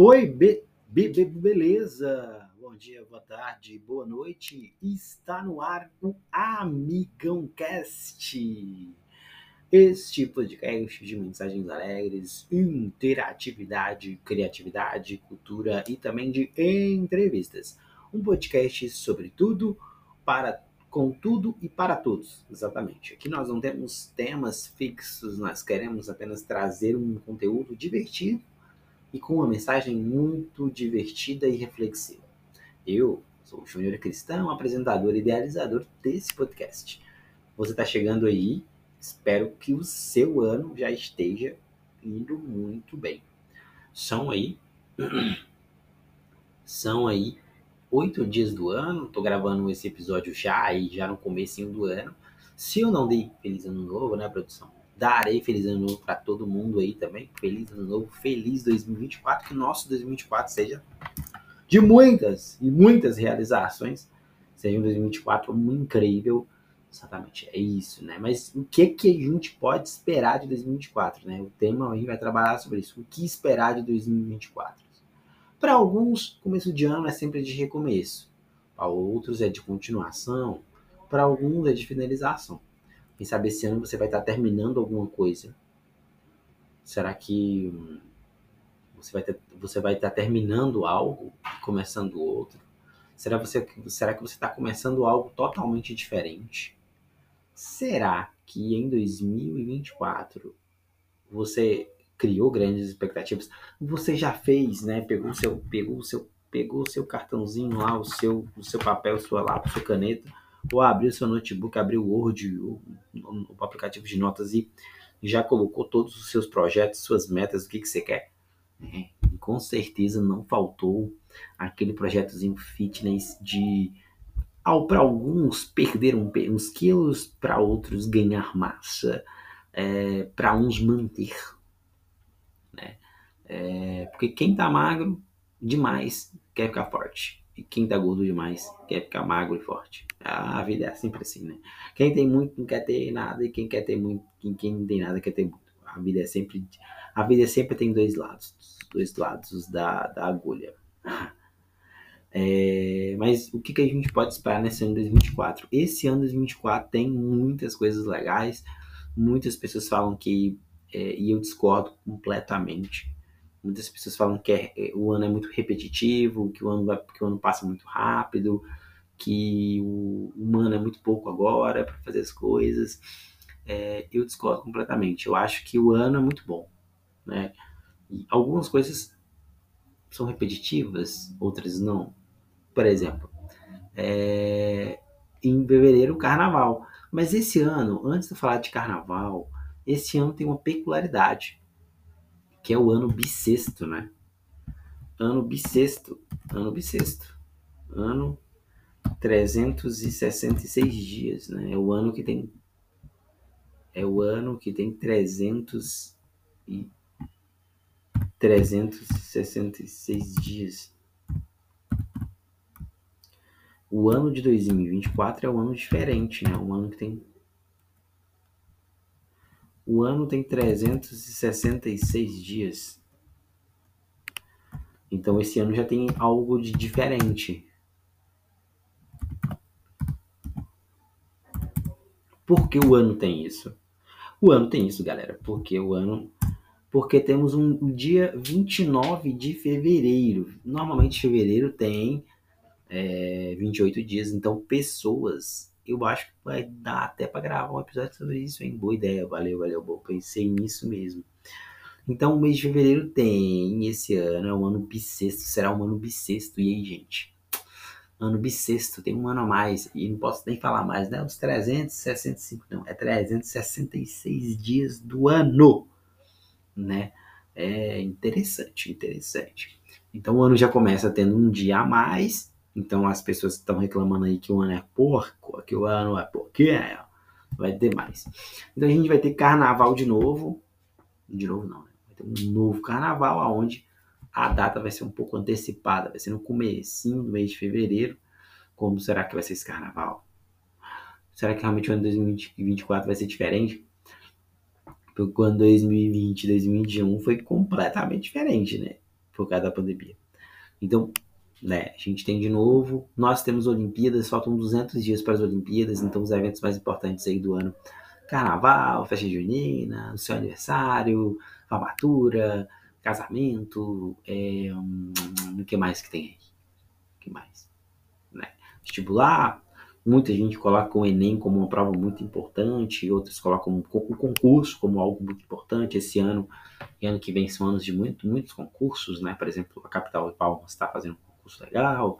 Oi, be, be, be, beleza? Bom dia, boa tarde, boa noite. Está no ar o Amigão Cast. Este podcast de mensagens alegres, interatividade, criatividade, cultura e também de entrevistas. Um podcast sobre tudo, para com tudo e para todos, exatamente. Aqui nós não temos temas fixos, nós queremos apenas trazer um conteúdo divertido e com uma mensagem muito divertida e reflexiva. Eu sou o Júnior Cristão, apresentador e idealizador desse podcast. Você está chegando aí, espero que o seu ano já esteja indo muito bem. São aí, são aí oito dias do ano, tô gravando esse episódio já aí, já no comecinho do ano. Se eu não dei feliz ano novo, né, produção? Darei feliz ano novo para todo mundo aí também. Feliz ano novo, feliz 2024, que nosso 2024 seja de muitas e muitas realizações. Seja um 2024 muito incrível. Exatamente, é isso, né? Mas o que que a gente pode esperar de 2024, né? O tema a gente vai trabalhar sobre isso. O que esperar de 2024? Para alguns, começo de ano é sempre de recomeço. Para outros é de continuação. Para alguns é de finalização. Quem sabe esse ano você vai estar terminando alguma coisa. Será que você vai, ter, você vai estar terminando algo e começando outro? Será, você, será que você está começando algo totalmente diferente? Será que em 2024 você criou grandes expectativas. Você já fez, né? Pegou o seu, pegou seu, pegou seu cartãozinho lá, o seu, o seu papel, sua lápis, sua caneta, ou abriu seu notebook, abriu o Word, o, aplicativo de notas e já colocou todos os seus projetos, suas metas, o que, que você quer. É, com certeza não faltou aquele projetozinho fitness de ao para alguns perder uns quilos, para outros ganhar massa, é, para uns manter é, porque quem tá magro demais quer ficar forte. E quem tá gordo demais quer ficar magro e forte. A vida é sempre assim, né? Quem tem muito não quer ter nada e quem quer ter muito, quem, quem não tem nada quer ter muito. A vida é sempre, a vida sempre tem dois lados, dois lados da, da agulha. É, mas o que, que a gente pode esperar nesse ano de 2024? Esse ano de 2024 tem muitas coisas legais. Muitas pessoas falam que, é, e eu discordo completamente, Muitas pessoas falam que é, é, o ano é muito repetitivo, que o ano, vai, que o ano passa muito rápido, que o humano é muito pouco agora para fazer as coisas. É, eu discordo completamente. Eu acho que o ano é muito bom. Né? E algumas coisas são repetitivas, outras não. Por exemplo, é, em fevereiro, carnaval. Mas esse ano, antes de falar de carnaval, esse ano tem uma peculiaridade que é o ano bissexto, né? Ano bissexto, ano bissexto, ano 366 dias, né? É o ano que tem é o ano que tem 300 e 366 dias. O ano de 2024 é um ano diferente, né? Um ano que tem o ano tem 366 dias. Então esse ano já tem algo de diferente. Por que o ano tem isso? O ano tem isso, galera, porque o ano porque temos um, dia 29 de fevereiro. Normalmente fevereiro tem é, 28 dias, então pessoas eu acho que vai dar até para gravar um episódio sobre isso, hein? Boa ideia, valeu, valeu, bom, pensei nisso mesmo. Então, o mês de fevereiro tem, esse ano é um ano bissexto, será um ano bissexto, e aí, gente? Ano bissexto, tem um ano a mais, e não posso nem falar mais, né? Os 365, não, é 366 dias do ano, né? É interessante, interessante. Então, o ano já começa tendo um dia a mais, então as pessoas estão reclamando aí que o ano é porco, que o ano é porquinho, vai ter mais. Então a gente vai ter carnaval de novo. De novo não, né? Vai ter um novo carnaval aonde a data vai ser um pouco antecipada, vai ser no comecinho do mês de fevereiro. Como será que vai ser esse carnaval? Será que realmente o ano 2024 vai ser diferente? Porque o ano 2020, 2021 foi completamente diferente, né? por causa da pandemia. Então, né, a gente tem de novo, nós temos Olimpíadas, faltam 200 dias para as Olimpíadas, então os eventos mais importantes aí do ano, carnaval, festa junina, seu aniversário, formatura, casamento, é, hum, o que mais que tem aí? O que mais? Né? Vestibular, muita gente coloca o Enem como uma prova muito importante, outros colocam o concurso como algo muito importante. Esse ano e ano que vem são anos de muito, muitos concursos, né? Por exemplo, a capital de Palmas está fazendo legal,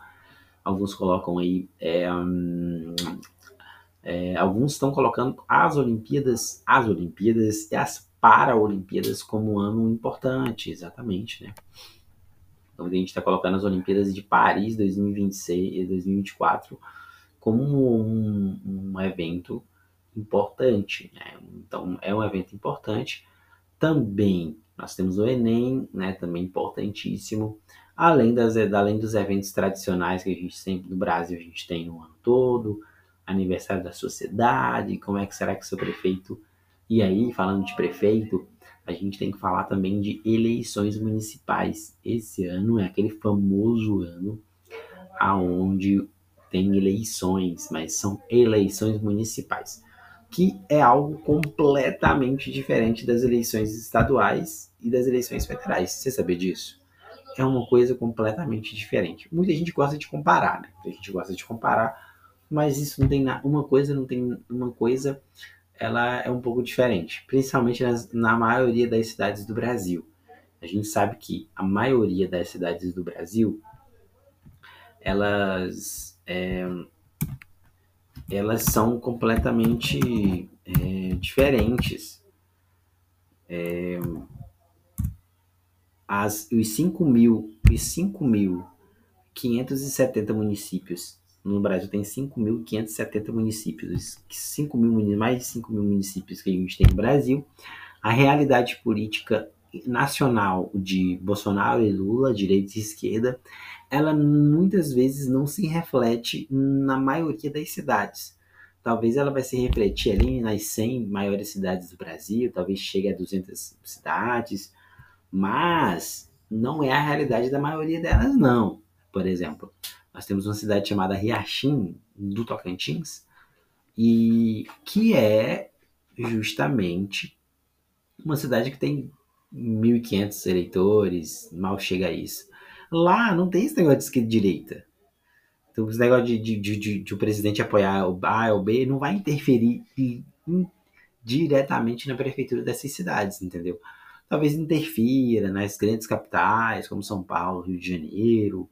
alguns colocam aí. É, hum, é, alguns estão colocando as Olimpíadas, as Olimpíadas e as Paralimpíadas como um ano importante, exatamente, né? Então a gente está colocando as Olimpíadas de Paris 2026 e 2024 como um, um evento importante, né? Então é um evento importante. Também nós temos o Enem, né? Também importantíssimo. Além, das, além dos eventos tradicionais que a gente sempre no Brasil a gente tem no ano todo, aniversário da sociedade, como é que será que seu prefeito e aí, falando de prefeito, a gente tem que falar também de eleições municipais. Esse ano é aquele famoso ano aonde tem eleições, mas são eleições municipais, que é algo completamente diferente das eleições estaduais e das eleições federais. Você sabia disso? É uma coisa completamente diferente. Muita gente gosta de comparar, né? Muita gente gosta de comparar, mas isso não tem nada. Uma coisa não tem uma coisa ela é um pouco diferente, principalmente nas, na maioria das cidades do Brasil. A gente sabe que a maioria das cidades do Brasil, elas, é, elas são completamente é, diferentes. É, as, os 5 mil, os 5.570 municípios no Brasil tem 5.570 municípios. 5 mil, mais de 5 mil municípios que a gente tem no Brasil. A realidade política nacional de Bolsonaro e Lula, direita e esquerda, ela muitas vezes não se reflete na maioria das cidades. Talvez ela vai se refletir ali nas 100 maiores cidades do Brasil, talvez chegue a 200 cidades, mas não é a realidade da maioria delas, não. Por exemplo, nós temos uma cidade chamada Riachim, do Tocantins, e que é justamente uma cidade que tem 1.500 eleitores, mal chega a isso. Lá não tem esse negócio de esquerda direita. Então, esse negócio de, de, de, de, o presidente apoiar o A ou o B não vai interferir diretamente na prefeitura dessas cidades, entendeu? Talvez interfira nas grandes capitais, como São Paulo, Rio de Janeiro,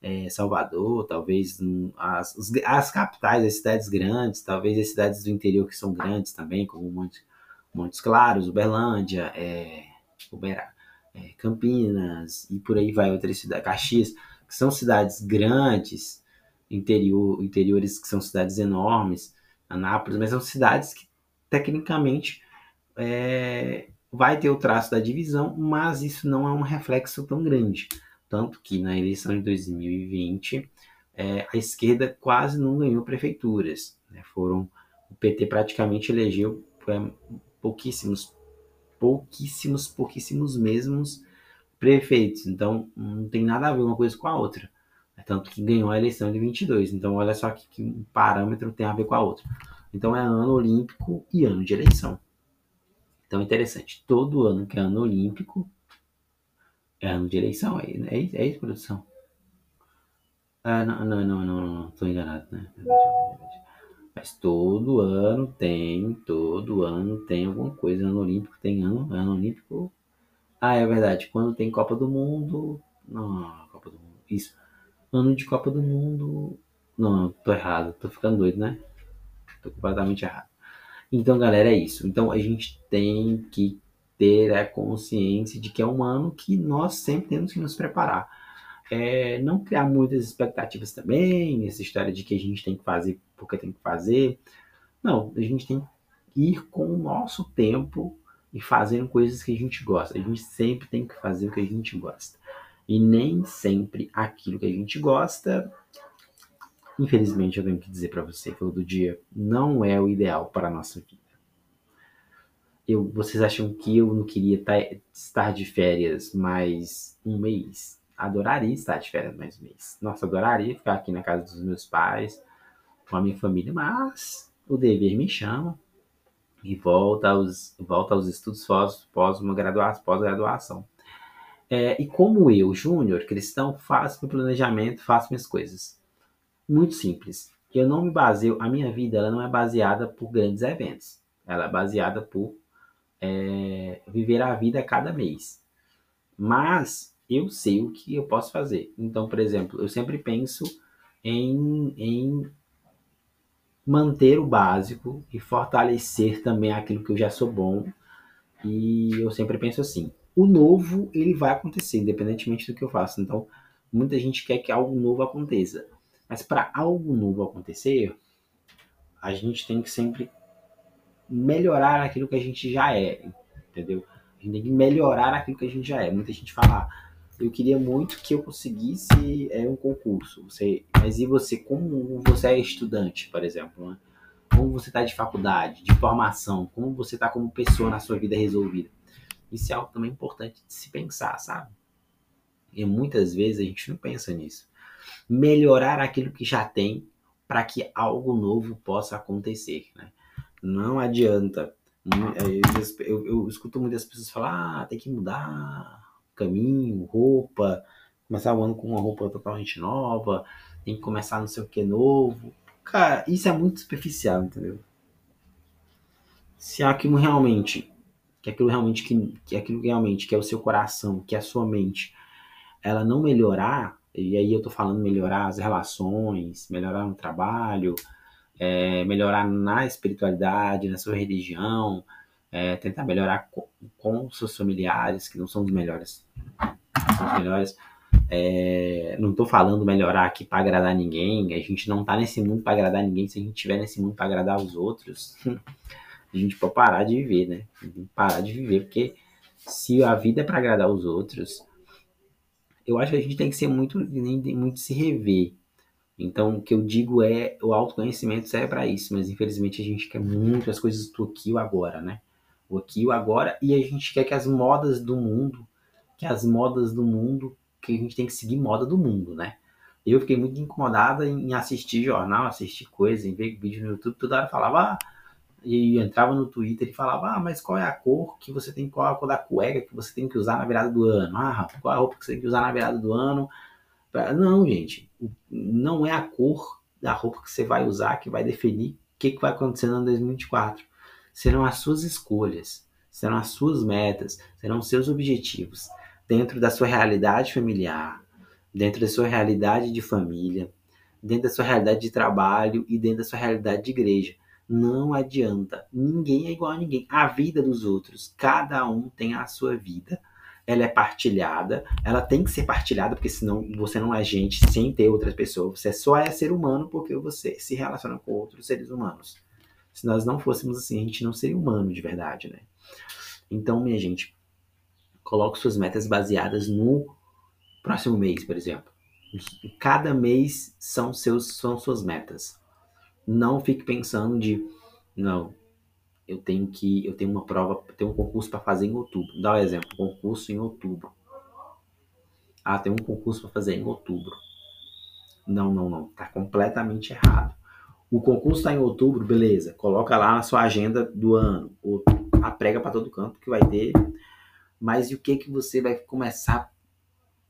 é, Salvador, talvez as, as capitais, as cidades grandes, talvez as cidades do interior que são grandes também, como Montes, Claros, Uberlândia, é, é, Campinas e por aí vai outras cidades, Caxias, que são cidades grandes, interior, interiores que são cidades enormes, Anápolis, mas são cidades que tecnicamente é, vai ter o traço da divisão, mas isso não é um reflexo tão grande. Tanto que na eleição de 2020 é, a esquerda quase não ganhou prefeituras. Né? Foram o PT praticamente elegeu é, pouquíssimos, pouquíssimos, pouquíssimos mesmos prefeitos. Então não tem nada a ver uma coisa com a outra. É tanto que ganhou a eleição de 22. Então olha só que, que um parâmetro tem a ver com a outra. Então é ano olímpico e ano de eleição. Então interessante. Todo ano que é ano olímpico é ano de eleição, é, é, é isso, produção? Ah, não, não, não, não, não, tô enganado, né? Mas todo ano tem, todo ano tem alguma coisa. Ano Olímpico tem ano, ano Olímpico. Ah, é verdade. Quando tem Copa do Mundo. Não, Copa do Mundo. Isso. Ano de Copa do Mundo. Não, tô errado. Tô ficando doido, né? Tô completamente errado. Então, galera, é isso. Então a gente tem que ter a consciência de que é um ano que nós sempre temos que nos preparar. É, não criar muitas expectativas também, essa história de que a gente tem que fazer porque tem que fazer. Não, a gente tem que ir com o nosso tempo e fazendo coisas que a gente gosta. A gente sempre tem que fazer o que a gente gosta. E nem sempre aquilo que a gente gosta, infelizmente eu tenho que dizer para você, pelo do dia, não é o ideal para a nossa vida. eu, vocês acham que eu não queria estar de férias mais um mês? Adoraria estar de férias mais um mês. Nossa, adoraria ficar aqui na casa dos meus pais, com a minha família, mas o dever me chama e volta aos, volta aos estudos pós-graduação. Pós é, e como eu, Júnior, cristão, faço meu planejamento, faço minhas coisas. Muito simples. Eu não me baseio, a minha vida ela não é baseada por grandes eventos. Ela é baseada por é, viver a vida a cada mês. Mas eu sei o que eu posso fazer. Então, por exemplo, eu sempre penso em, em manter o básico e fortalecer também aquilo que eu já sou bom. E eu sempre penso assim: o novo ele vai acontecer, independentemente do que eu faça. Então, muita gente quer que algo novo aconteça. Mas para algo novo acontecer, a gente tem que sempre melhorar aquilo que a gente já é, entendeu? A gente tem que melhorar aquilo que a gente já é. Muita gente fala, ah, eu queria muito que eu conseguisse é, um concurso. Você, mas e você, como você é estudante, por exemplo, né? Como você está de faculdade, de formação, como você está como pessoa na sua vida resolvida. Isso é algo também importante de se pensar, sabe? E muitas vezes a gente não pensa nisso. Melhorar aquilo que já tem para que algo novo possa acontecer, né? Não adianta. Eu, eu, eu, escuto muitas pessoas falar, ah, tem que mudar caminho, roupa, começar o ano com uma roupa totalmente nova, tem que começar não sei o que novo. Cara, isso é muito superficial, entendeu? Se aquilo realmente, que aquilo realmente que, que aquilo realmente que é o seu coração, que é a sua mente, ela não melhorar, e aí eu tô falando melhorar as relações, melhorar no trabalho, é, melhorar na espiritualidade, na sua religião, é, tentar melhorar com, com, seus familiares, que não são os melhores. São os melhores. É, não estou falando melhorar aqui para agradar ninguém. A gente não está nesse mundo para agradar ninguém. Se a gente estiver nesse mundo para agradar os outros, a gente pode parar de viver, né? Parar de viver, porque se a vida é para agradar os outros, eu acho que a gente tem que ser muito, muito se rever. Então, o que eu digo é, o autoconhecimento serve para isso, mas infelizmente a gente quer muito as coisas do aqui e o agora, né? O aqui e o agora, e a gente quer que as modas do mundo, que as modas do mundo, que a gente tem que seguir moda do mundo, né? Eu fiquei muito incomodada em assistir jornal, assistir coisa, em ver vídeo no YouTube, toda hora falava, ah, e entrava no Twitter e falava, ah, mas qual é a cor que você tem, qual é a cor da cueca que você tem que usar na virada do ano? Ah, qual é a roupa que você tem que usar na virada do ano? Não, gente, não é a cor da roupa que você vai usar que vai definir o que, que vai acontecer no ano 2024. Serão as suas escolhas, serão as suas metas, serão os seus objetivos dentro da sua realidade familiar, dentro da sua realidade de família, dentro da sua realidade de trabalho e dentro da sua realidade de igreja. Não adianta. Ninguém é igual a ninguém. A vida dos outros, cada um tem a sua vida ela é partilhada, ela tem que ser partilhada, porque senão você não é gente sem ter outras pessoas, você só é ser humano porque você se relaciona com outros seres humanos. Se nós não fôssemos assim, a gente não seria humano de verdade, né? Então, minha gente, coloque suas metas baseadas no próximo mês, por exemplo. Cada mês são seus são suas metas. Não fique pensando de não, eu tenho que eu tenho uma prova, eu tenho um concurso para fazer em outubro. Dá um exemplo, concurso em outubro. Ah, tem um concurso para fazer em outubro. Não, não, não, tá completamente errado. O concurso está em outubro, beleza? Coloca lá na sua agenda do ano, ou a prega para todo canto que vai ter. Mas e o que que você vai começar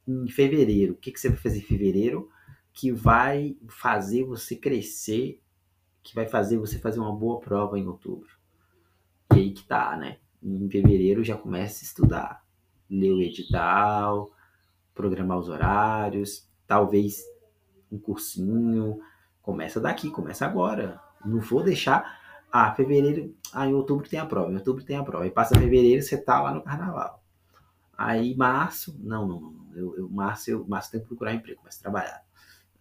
em fevereiro? O que que você vai fazer em fevereiro que vai fazer você crescer, que vai fazer você fazer uma boa prova em outubro? E aí que tá, né? Em fevereiro já começa a estudar, ler o edital, programar os horários, talvez um cursinho. Começa daqui, começa agora. Não vou deixar. Ah, fevereiro. Ah, em outubro tem a prova. Em outubro tem a prova. Aí passa fevereiro, você tá lá no carnaval. Aí março. Não, não, não. Eu, eu, março, eu, março tem que procurar emprego, começo a trabalhar.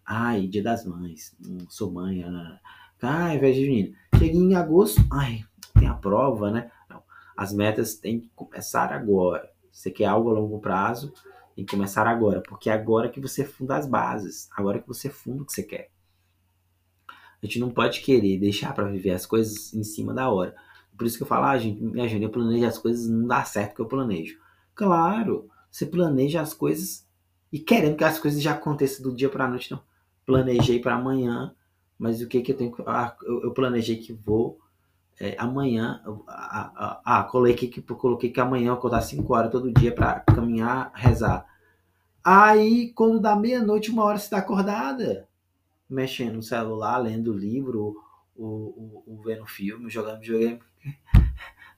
Ai, dia das mães. Hum, sou mãe. Ah, ai, velho junina. Cheguei em agosto. Ai, tem a prova, né? Não. As metas têm que começar agora. Você quer algo a longo prazo, tem que começar agora, porque é agora que você funda as bases, agora que você funda o que você quer. A gente não pode querer deixar para viver as coisas em cima da hora. Por isso que eu falo, ah, gente, minha gente, eu planejo as coisas, não dá certo que eu planejo. Claro, você planeja as coisas e querendo que as coisas já aconteçam do dia para a noite, não. Planejei para amanhã, mas o que que eu tenho. Ah, eu, eu planejei que vou é, amanhã. Ah, ah, ah, coloquei que, coloquei que amanhã eu acordar 5 horas todo dia para caminhar, rezar. Aí, quando dá meia-noite, uma hora você está acordada, mexendo no celular, lendo livro, ou, ou, ou vendo filme, jogando videogame.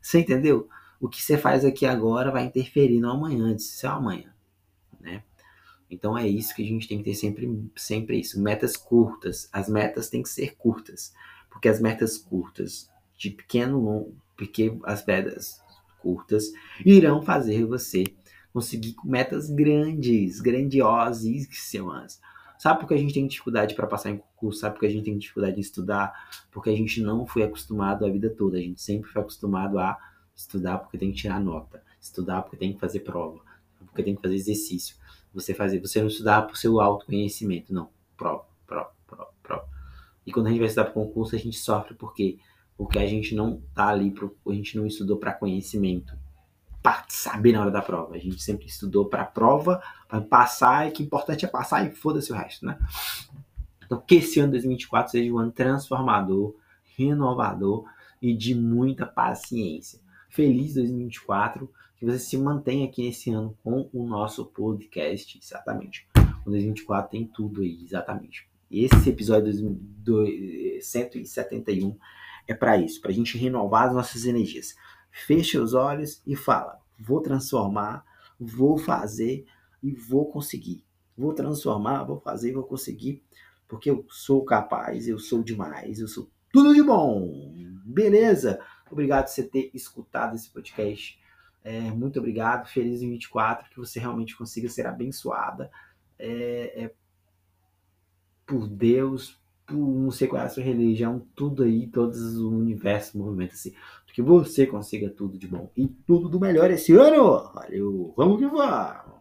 Você entendeu? O que você faz aqui agora vai interferir no amanhã, isso é amanhã? Então é isso que a gente tem que ter sempre, sempre isso. Metas curtas. As metas têm que ser curtas. Porque as metas curtas, de pequeno, porque as metas curtas irão fazer você conseguir metas grandes, grandiosíssimas. Sabe por que a gente tem dificuldade para passar em concurso? Sabe por que a gente tem dificuldade em estudar? Porque a gente não foi acostumado a vida toda. A gente sempre foi acostumado a estudar porque tem que tirar nota, estudar porque tem que fazer prova, porque tem que fazer exercício você fazer, você não estudar por seu autoconhecimento, não. Prova, prova, prova, prova. E quando a gente vai estudar para concurso, a gente sofre porque porque a gente não tá ali, pro, a gente não estudou para conhecimento, para saber na hora da prova. A gente sempre estudou para prova, para passar, e que importante é passar e foda-se o resto, né? Então, que esse ano 2024 seja um ano transformador, renovador e de muita paciência. Feliz 2024 que você se mantenha aqui esse ano com o nosso podcast, exatamente. O 2024 tem tudo aí, exatamente. Esse episódio do 171 é para isso, para a gente renovar as nossas energias. Feche os olhos e fala: vou transformar, vou fazer e vou conseguir. Vou transformar, vou fazer e vou conseguir, porque eu sou capaz, eu sou demais, eu sou tudo de bom. Beleza? Obrigado por você ter escutado esse podcast. É, muito obrigado, feliz em 24, que você realmente consiga ser abençoada é, é, por Deus, por não sei qual é a sua religião, tudo aí, todos o universo movimento assim, que você consiga tudo de bom e tudo do melhor esse ano. Valeu, vamos que vamos!